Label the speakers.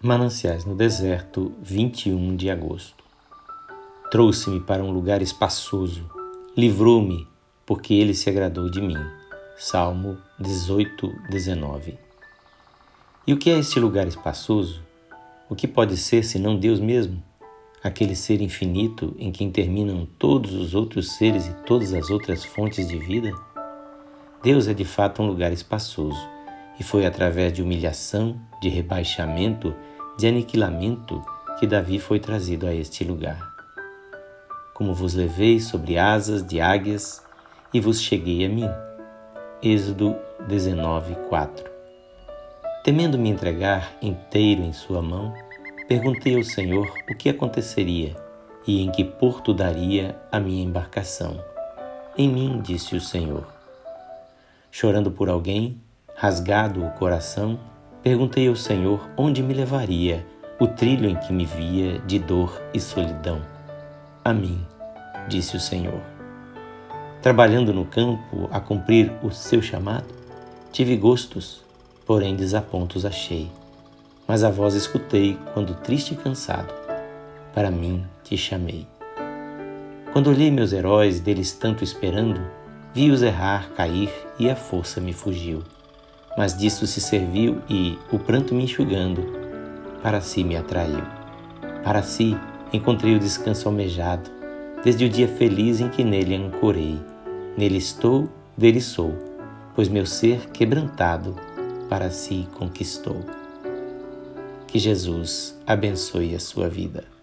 Speaker 1: Mananciais no Deserto, 21 de agosto. Trouxe-me para um lugar espaçoso, livrou-me, porque ele se agradou de mim. Salmo 18, 19. E o que é este lugar espaçoso? O que pode ser senão Deus mesmo? Aquele ser infinito em quem terminam todos os outros seres e todas as outras fontes de vida? Deus é de fato um lugar espaçoso e foi através de humilhação, de rebaixamento, de aniquilamento que Davi foi trazido a este lugar. Como vos levei sobre asas de águias e vos cheguei a mim. Êxodo 19, 4. Temendo me entregar inteiro em sua mão, perguntei ao Senhor o que aconteceria e em que porto daria a minha embarcação. Em mim, disse o Senhor. Chorando por alguém, Rasgado o coração, perguntei ao Senhor onde me levaria o trilho em que me via de dor e solidão. A mim, disse o Senhor. Trabalhando no campo a cumprir o seu chamado, tive gostos, porém desapontos achei. Mas a voz escutei quando triste e cansado, para mim te chamei. Quando olhei meus heróis, deles tanto esperando, vi-os errar, cair e a força me fugiu mas disso se serviu e, o pranto me enxugando, para si me atraiu. Para si encontrei o descanso almejado, desde o dia feliz em que nele ancorei. Nele estou, dele sou, pois meu ser quebrantado para si conquistou. Que Jesus abençoe a sua vida.